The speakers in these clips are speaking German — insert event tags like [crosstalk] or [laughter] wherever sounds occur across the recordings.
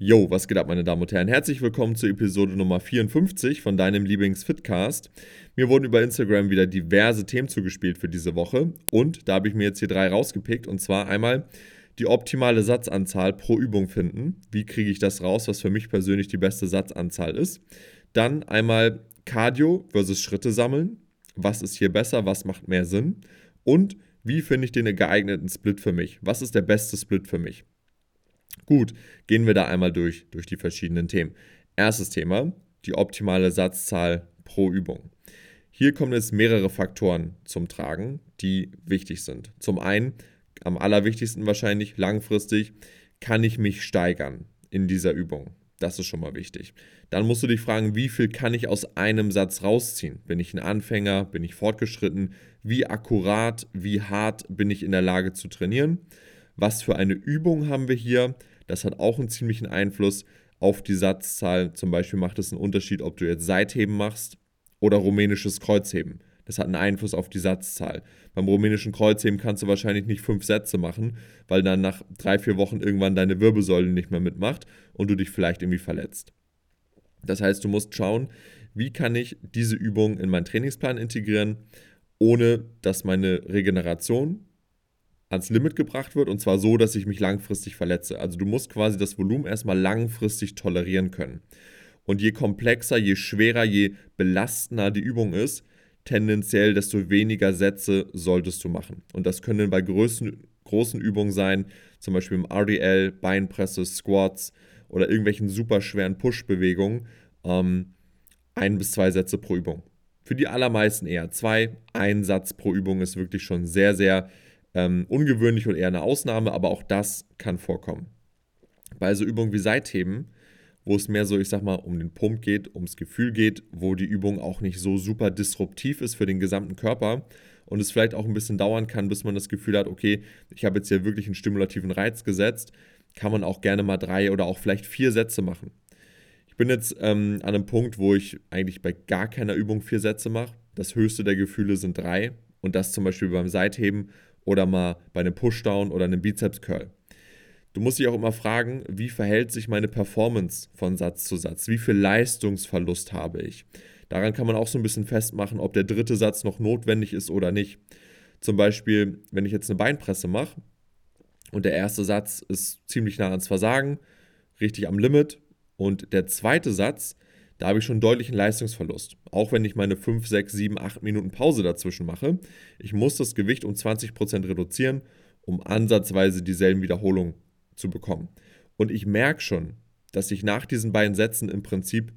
Yo, was geht ab, meine Damen und Herren? Herzlich willkommen zur Episode Nummer 54 von deinem Lieblings-Fitcast. Mir wurden über Instagram wieder diverse Themen zugespielt für diese Woche und da habe ich mir jetzt hier drei rausgepickt und zwar einmal die optimale Satzanzahl pro Übung finden. Wie kriege ich das raus, was für mich persönlich die beste Satzanzahl ist? Dann einmal Cardio versus Schritte sammeln. Was ist hier besser? Was macht mehr Sinn? Und wie finde ich den geeigneten Split für mich? Was ist der beste Split für mich? Gut, gehen wir da einmal durch, durch die verschiedenen Themen. Erstes Thema, die optimale Satzzahl pro Übung. Hier kommen jetzt mehrere Faktoren zum Tragen, die wichtig sind. Zum einen, am allerwichtigsten wahrscheinlich langfristig, kann ich mich steigern in dieser Übung. Das ist schon mal wichtig. Dann musst du dich fragen, wie viel kann ich aus einem Satz rausziehen? Bin ich ein Anfänger? Bin ich fortgeschritten? Wie akkurat, wie hart bin ich in der Lage zu trainieren? Was für eine Übung haben wir hier? Das hat auch einen ziemlichen Einfluss auf die Satzzahl. Zum Beispiel macht es einen Unterschied, ob du jetzt Seitheben machst oder rumänisches Kreuzheben. Das hat einen Einfluss auf die Satzzahl. Beim rumänischen Kreuzheben kannst du wahrscheinlich nicht fünf Sätze machen, weil dann nach drei, vier Wochen irgendwann deine Wirbelsäule nicht mehr mitmacht und du dich vielleicht irgendwie verletzt. Das heißt, du musst schauen, wie kann ich diese Übung in meinen Trainingsplan integrieren, ohne dass meine Regeneration ans Limit gebracht wird und zwar so, dass ich mich langfristig verletze. Also du musst quasi das Volumen erstmal langfristig tolerieren können. Und je komplexer, je schwerer, je belastender die Übung ist, tendenziell desto weniger Sätze solltest du machen. Und das können bei größten, großen Übungen sein, zum Beispiel im RDL, Beinpresse, Squats oder irgendwelchen super schweren Push-Bewegungen, ähm, ein bis zwei Sätze pro Übung. Für die allermeisten eher zwei. Ein Satz pro Übung ist wirklich schon sehr, sehr ähm, ungewöhnlich und eher eine Ausnahme, aber auch das kann vorkommen. Bei so Übungen wie Seitheben, wo es mehr so, ich sag mal, um den Pump geht, ums Gefühl geht, wo die Übung auch nicht so super disruptiv ist für den gesamten Körper und es vielleicht auch ein bisschen dauern kann, bis man das Gefühl hat, okay, ich habe jetzt hier wirklich einen stimulativen Reiz gesetzt, kann man auch gerne mal drei oder auch vielleicht vier Sätze machen. Ich bin jetzt ähm, an einem Punkt, wo ich eigentlich bei gar keiner Übung vier Sätze mache. Das höchste der Gefühle sind drei und das zum Beispiel beim Seitheben oder mal bei einem Pushdown oder einem Bizeps-Curl. Du musst dich auch immer fragen, wie verhält sich meine Performance von Satz zu Satz? Wie viel Leistungsverlust habe ich? Daran kann man auch so ein bisschen festmachen, ob der dritte Satz noch notwendig ist oder nicht. Zum Beispiel, wenn ich jetzt eine Beinpresse mache und der erste Satz ist ziemlich nah ans Versagen, richtig am Limit, und der zweite Satz da habe ich schon deutlichen Leistungsverlust. Auch wenn ich meine 5, 6, 7, 8 Minuten Pause dazwischen mache. Ich muss das Gewicht um 20% reduzieren, um ansatzweise dieselben Wiederholungen zu bekommen. Und ich merke schon, dass ich nach diesen beiden Sätzen im Prinzip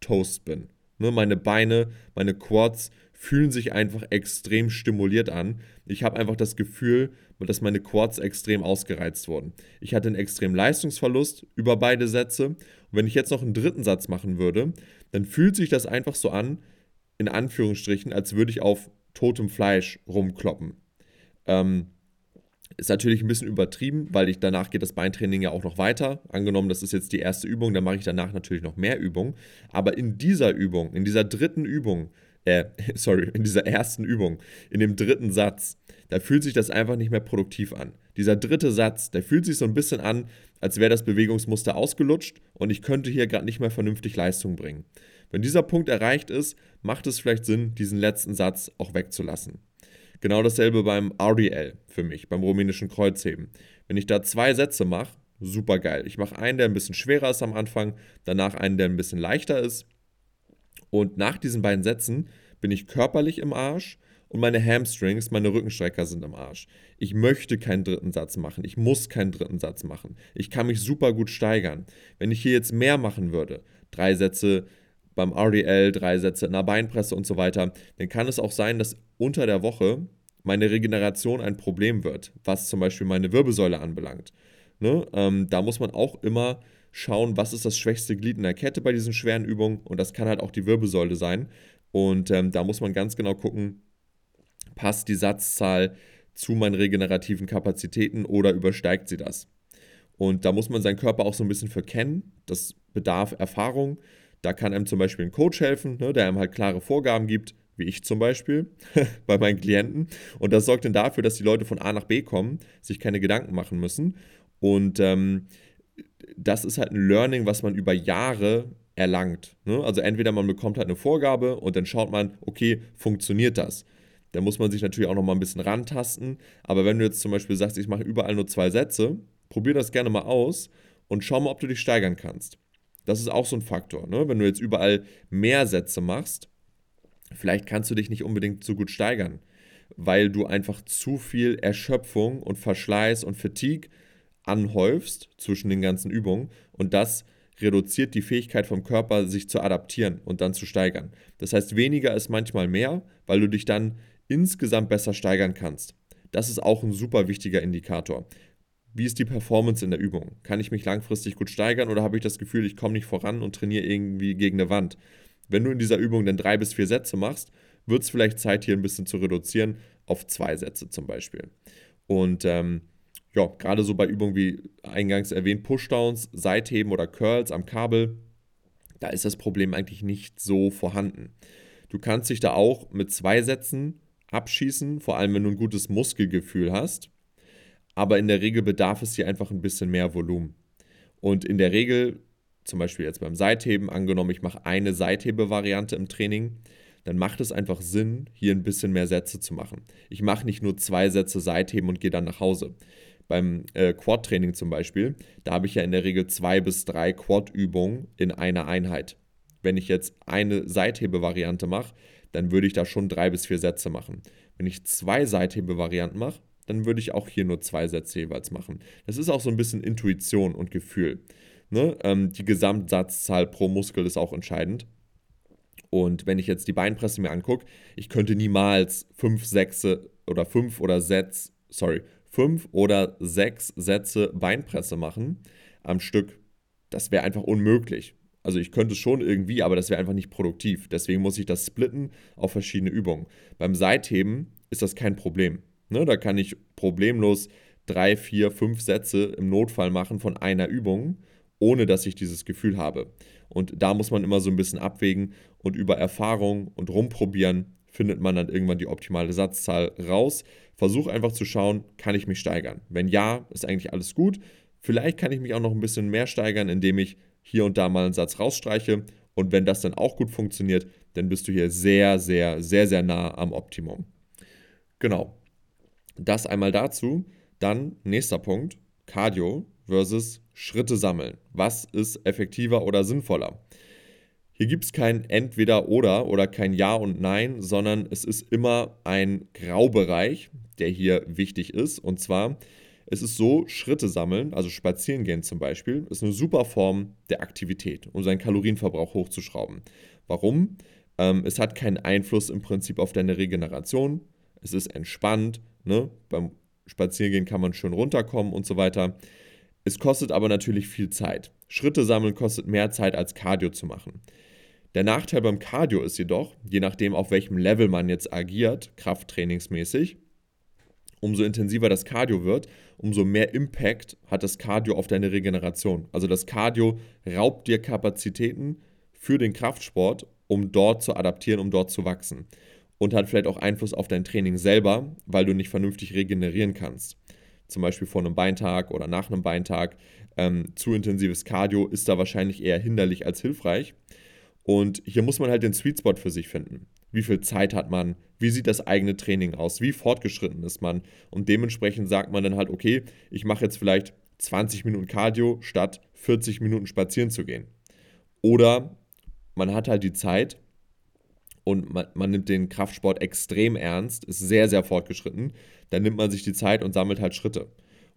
Toast bin. Ne, meine Beine, meine Quads fühlen sich einfach extrem stimuliert an. Ich habe einfach das Gefühl, dass meine Quads extrem ausgereizt wurden. Ich hatte einen extremen Leistungsverlust über beide Sätze. Und wenn ich jetzt noch einen dritten Satz machen würde, dann fühlt sich das einfach so an, in Anführungsstrichen, als würde ich auf totem Fleisch rumkloppen. Ähm, ist natürlich ein bisschen übertrieben, weil ich danach geht das Beintraining ja auch noch weiter. Angenommen, das ist jetzt die erste Übung, dann mache ich danach natürlich noch mehr Übungen. Aber in dieser Übung, in dieser dritten Übung, äh, [laughs] sorry, in dieser ersten Übung, in dem dritten Satz, da fühlt sich das einfach nicht mehr produktiv an. Dieser dritte Satz, der fühlt sich so ein bisschen an, als wäre das Bewegungsmuster ausgelutscht und ich könnte hier gerade nicht mehr vernünftig Leistung bringen. Wenn dieser Punkt erreicht ist, macht es vielleicht Sinn, diesen letzten Satz auch wegzulassen. Genau dasselbe beim RDL für mich, beim rumänischen Kreuzheben. Wenn ich da zwei Sätze mache, super geil. Ich mache einen, der ein bisschen schwerer ist am Anfang, danach einen, der ein bisschen leichter ist. Und nach diesen beiden Sätzen bin ich körperlich im Arsch und meine Hamstrings, meine Rückenstrecker sind im Arsch. Ich möchte keinen dritten Satz machen. Ich muss keinen dritten Satz machen. Ich kann mich super gut steigern. Wenn ich hier jetzt mehr machen würde, drei Sätze beim RDL, drei Sätze in der Beinpresse und so weiter, dann kann es auch sein, dass unter der Woche meine Regeneration ein Problem wird, was zum Beispiel meine Wirbelsäule anbelangt. Ne? Ähm, da muss man auch immer schauen, was ist das schwächste Glied in der Kette bei diesen schweren Übungen und das kann halt auch die Wirbelsäule sein. Und ähm, da muss man ganz genau gucken, passt die Satzzahl zu meinen regenerativen Kapazitäten oder übersteigt sie das? Und da muss man seinen Körper auch so ein bisschen verkennen. Das bedarf Erfahrung. Da kann einem zum Beispiel ein Coach helfen, ne, der einem halt klare Vorgaben gibt, wie ich zum Beispiel [laughs] bei meinen Klienten. Und das sorgt dann dafür, dass die Leute von A nach B kommen, sich keine Gedanken machen müssen und ähm, das ist halt ein Learning, was man über Jahre erlangt. Ne? Also entweder man bekommt halt eine Vorgabe und dann schaut man, okay, funktioniert das? Da muss man sich natürlich auch noch mal ein bisschen rantasten. Aber wenn du jetzt zum Beispiel sagst, ich mache überall nur zwei Sätze, probier das gerne mal aus und schau mal, ob du dich steigern kannst. Das ist auch so ein Faktor. Ne? Wenn du jetzt überall mehr Sätze machst, vielleicht kannst du dich nicht unbedingt so gut steigern, weil du einfach zu viel Erschöpfung und Verschleiß und Fatigue anhäufst zwischen den ganzen Übungen und das reduziert die Fähigkeit vom Körper, sich zu adaptieren und dann zu steigern. Das heißt, weniger ist manchmal mehr, weil du dich dann insgesamt besser steigern kannst. Das ist auch ein super wichtiger Indikator. Wie ist die Performance in der Übung? Kann ich mich langfristig gut steigern oder habe ich das Gefühl, ich komme nicht voran und trainiere irgendwie gegen eine Wand? Wenn du in dieser Übung dann drei bis vier Sätze machst, wird es vielleicht Zeit, hier ein bisschen zu reduzieren auf zwei Sätze zum Beispiel. Und ähm, ja, gerade so bei Übungen wie eingangs erwähnt, Pushdowns, Seitheben oder Curls am Kabel, da ist das Problem eigentlich nicht so vorhanden. Du kannst dich da auch mit zwei Sätzen abschießen, vor allem wenn du ein gutes Muskelgefühl hast. Aber in der Regel bedarf es hier einfach ein bisschen mehr Volumen. Und in der Regel, zum Beispiel jetzt beim Seitheben, angenommen, ich mache eine Seithebe-Variante im Training, dann macht es einfach Sinn, hier ein bisschen mehr Sätze zu machen. Ich mache nicht nur zwei Sätze Seitheben und gehe dann nach Hause. Beim äh, Quad-Training zum Beispiel, da habe ich ja in der Regel zwei bis drei Quad-Übungen in einer Einheit. Wenn ich jetzt eine Seithebe-Variante mache, dann würde ich da schon drei bis vier Sätze machen. Wenn ich zwei Seithebe-Varianten mache, dann würde ich auch hier nur zwei Sätze jeweils machen. Das ist auch so ein bisschen Intuition und Gefühl. Ne? Ähm, die Gesamtsatzzahl pro Muskel ist auch entscheidend. Und wenn ich jetzt die Beinpresse mir angucke, ich könnte niemals fünf Sätze oder fünf oder Sätze, sorry, fünf oder sechs Sätze Beinpresse machen am Stück. Das wäre einfach unmöglich. Also ich könnte es schon irgendwie, aber das wäre einfach nicht produktiv. Deswegen muss ich das splitten auf verschiedene Übungen. Beim Seitheben ist das kein Problem. Ne, da kann ich problemlos drei, vier, fünf Sätze im Notfall machen von einer Übung, ohne dass ich dieses Gefühl habe. Und da muss man immer so ein bisschen abwägen und über Erfahrung und rumprobieren findet man dann irgendwann die optimale Satzzahl raus. Versuch einfach zu schauen, kann ich mich steigern? Wenn ja, ist eigentlich alles gut. Vielleicht kann ich mich auch noch ein bisschen mehr steigern, indem ich hier und da mal einen Satz rausstreiche. Und wenn das dann auch gut funktioniert, dann bist du hier sehr, sehr, sehr, sehr nah am Optimum. Genau. Das einmal dazu. Dann nächster Punkt, Cardio versus Schritte sammeln. Was ist effektiver oder sinnvoller? Hier gibt es kein Entweder oder oder kein Ja und Nein, sondern es ist immer ein Graubereich, der hier wichtig ist. Und zwar es ist so, Schritte sammeln, also spazieren gehen zum Beispiel, ist eine super Form der Aktivität, um seinen Kalorienverbrauch hochzuschrauben. Warum? Ähm, es hat keinen Einfluss im Prinzip auf deine Regeneration. Es ist entspannt. Ne? Beim Spazierengehen kann man schön runterkommen und so weiter. Es kostet aber natürlich viel Zeit. Schritte sammeln kostet mehr Zeit als Cardio zu machen. Der Nachteil beim Cardio ist jedoch, je nachdem auf welchem Level man jetzt agiert, krafttrainingsmäßig, umso intensiver das Cardio wird, umso mehr Impact hat das Cardio auf deine Regeneration. Also das Cardio raubt dir Kapazitäten für den Kraftsport, um dort zu adaptieren, um dort zu wachsen. Und hat vielleicht auch Einfluss auf dein Training selber, weil du nicht vernünftig regenerieren kannst. Zum Beispiel vor einem Beintag oder nach einem Beintag. Ähm, zu intensives Cardio ist da wahrscheinlich eher hinderlich als hilfreich. Und hier muss man halt den Sweet Spot für sich finden. Wie viel Zeit hat man? Wie sieht das eigene Training aus? Wie fortgeschritten ist man? Und dementsprechend sagt man dann halt, okay, ich mache jetzt vielleicht 20 Minuten Cardio statt 40 Minuten spazieren zu gehen. Oder man hat halt die Zeit und man, man, nimmt den Kraftsport extrem ernst, ist sehr, sehr fortgeschritten. Dann nimmt man sich die Zeit und sammelt halt Schritte.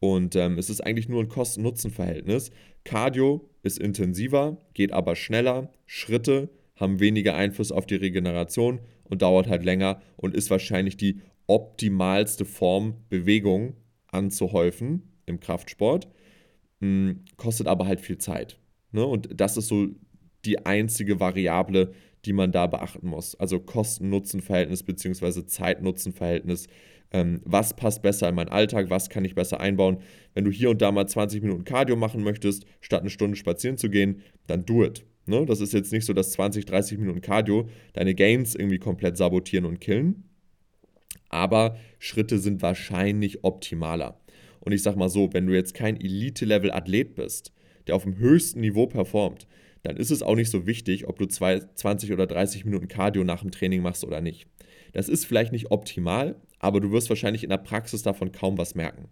Und ähm, es ist eigentlich nur ein Kosten-Nutzen-Verhältnis. Cardio ist intensiver, geht aber schneller. Schritte haben weniger Einfluss auf die Regeneration und dauert halt länger und ist wahrscheinlich die optimalste Form, Bewegung anzuhäufen im Kraftsport. Hm, kostet aber halt viel Zeit. Ne? Und das ist so die einzige Variable, die man da beachten muss. Also Kosten-Nutzen-Verhältnis bzw. Zeit-Nutzen-Verhältnis ähm, was passt besser in meinen Alltag, was kann ich besser einbauen. Wenn du hier und da mal 20 Minuten Cardio machen möchtest, statt eine Stunde spazieren zu gehen, dann do it. Ne? Das ist jetzt nicht so, dass 20, 30 Minuten Cardio deine Gains irgendwie komplett sabotieren und killen. Aber Schritte sind wahrscheinlich optimaler. Und ich sag mal so, wenn du jetzt kein Elite-Level-Athlet bist, der auf dem höchsten Niveau performt, dann ist es auch nicht so wichtig, ob du 20 oder 30 Minuten Cardio nach dem Training machst oder nicht. Das ist vielleicht nicht optimal, aber du wirst wahrscheinlich in der Praxis davon kaum was merken.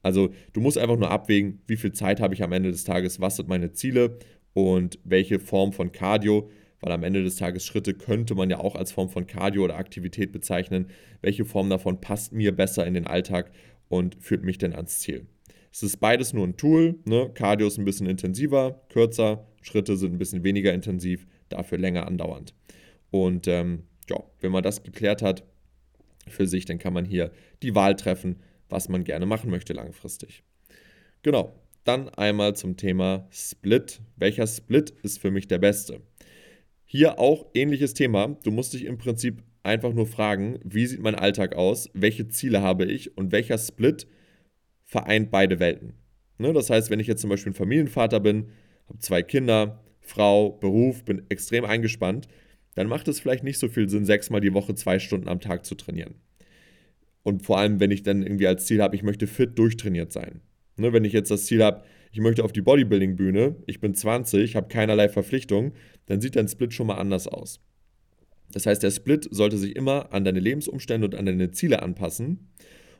Also du musst einfach nur abwägen, wie viel Zeit habe ich am Ende des Tages, was sind meine Ziele und welche Form von Cardio, weil am Ende des Tages Schritte könnte man ja auch als Form von Cardio oder Aktivität bezeichnen. Welche Form davon passt mir besser in den Alltag und führt mich denn ans Ziel? Es ist beides nur ein Tool. Ne? Cardio ist ein bisschen intensiver, kürzer, Schritte sind ein bisschen weniger intensiv, dafür länger andauernd. Und ähm, ja, wenn man das geklärt hat für sich, dann kann man hier die Wahl treffen, was man gerne machen möchte langfristig. Genau, dann einmal zum Thema Split. Welcher Split ist für mich der beste? Hier auch ähnliches Thema. Du musst dich im Prinzip einfach nur fragen, wie sieht mein Alltag aus, welche Ziele habe ich und welcher Split vereint beide Welten. Ne, das heißt, wenn ich jetzt zum Beispiel ein Familienvater bin, habe zwei Kinder, Frau, Beruf, bin extrem eingespannt, dann macht es vielleicht nicht so viel Sinn, sechsmal die Woche zwei Stunden am Tag zu trainieren. Und vor allem, wenn ich dann irgendwie als Ziel habe, ich möchte fit durchtrainiert sein. Ne, wenn ich jetzt das Ziel habe, ich möchte auf die Bodybuilding-Bühne, ich bin 20, habe keinerlei Verpflichtung, dann sieht dein Split schon mal anders aus. Das heißt, der Split sollte sich immer an deine Lebensumstände und an deine Ziele anpassen.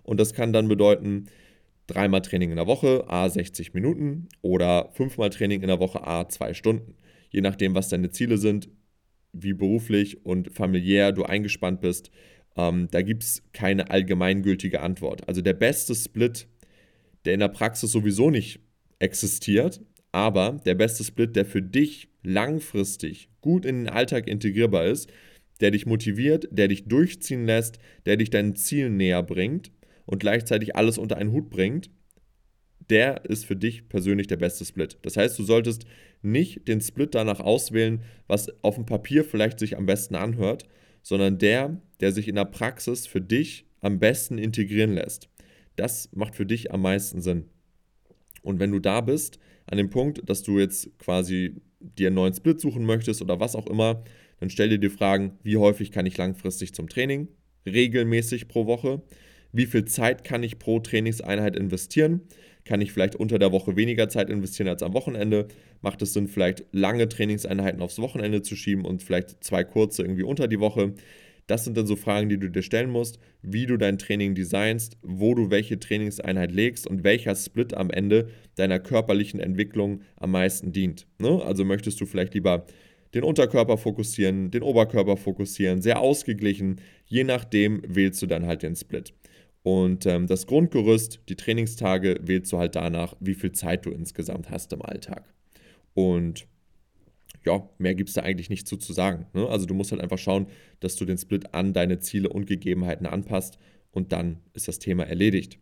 Und das kann dann bedeuten, dreimal Training in der Woche, a 60 Minuten oder fünfmal Training in der Woche, a 2 Stunden. Je nachdem, was deine Ziele sind, wie beruflich und familiär du eingespannt bist, ähm, da gibt es keine allgemeingültige Antwort. Also der beste Split, der in der Praxis sowieso nicht existiert, aber der beste Split, der für dich langfristig gut in den Alltag integrierbar ist, der dich motiviert, der dich durchziehen lässt, der dich deinen Zielen näher bringt und gleichzeitig alles unter einen Hut bringt, der ist für dich persönlich der beste Split. Das heißt, du solltest nicht den Split danach auswählen, was auf dem Papier vielleicht sich am besten anhört, sondern der, der sich in der Praxis für dich am besten integrieren lässt. Das macht für dich am meisten Sinn. Und wenn du da bist, an dem Punkt, dass du jetzt quasi dir einen neuen Split suchen möchtest oder was auch immer, dann stell dir die Fragen, wie häufig kann ich langfristig zum Training, regelmäßig pro Woche, wie viel Zeit kann ich pro Trainingseinheit investieren, kann ich vielleicht unter der Woche weniger Zeit investieren als am Wochenende, macht es Sinn, vielleicht lange Trainingseinheiten aufs Wochenende zu schieben und vielleicht zwei kurze irgendwie unter die Woche. Das sind dann so Fragen, die du dir stellen musst, wie du dein Training designst, wo du welche Trainingseinheit legst und welcher Split am Ende deiner körperlichen Entwicklung am meisten dient. Ne? Also möchtest du vielleicht lieber den Unterkörper fokussieren, den Oberkörper fokussieren, sehr ausgeglichen. Je nachdem wählst du dann halt den Split. Und ähm, das Grundgerüst, die Trainingstage, wählst du halt danach, wie viel Zeit du insgesamt hast im Alltag. Und ja, mehr gibt es da eigentlich nicht zu, zu sagen. Ne? Also du musst halt einfach schauen, dass du den Split an deine Ziele und Gegebenheiten anpasst und dann ist das Thema erledigt.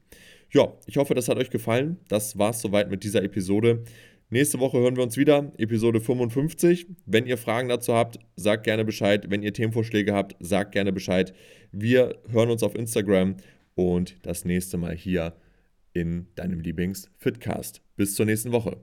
Ja, ich hoffe, das hat euch gefallen. Das war es soweit mit dieser Episode. Nächste Woche hören wir uns wieder, Episode 55. Wenn ihr Fragen dazu habt, sagt gerne Bescheid. Wenn ihr Themenvorschläge habt, sagt gerne Bescheid. Wir hören uns auf Instagram und das nächste Mal hier in deinem Lieblings-Fitcast. Bis zur nächsten Woche.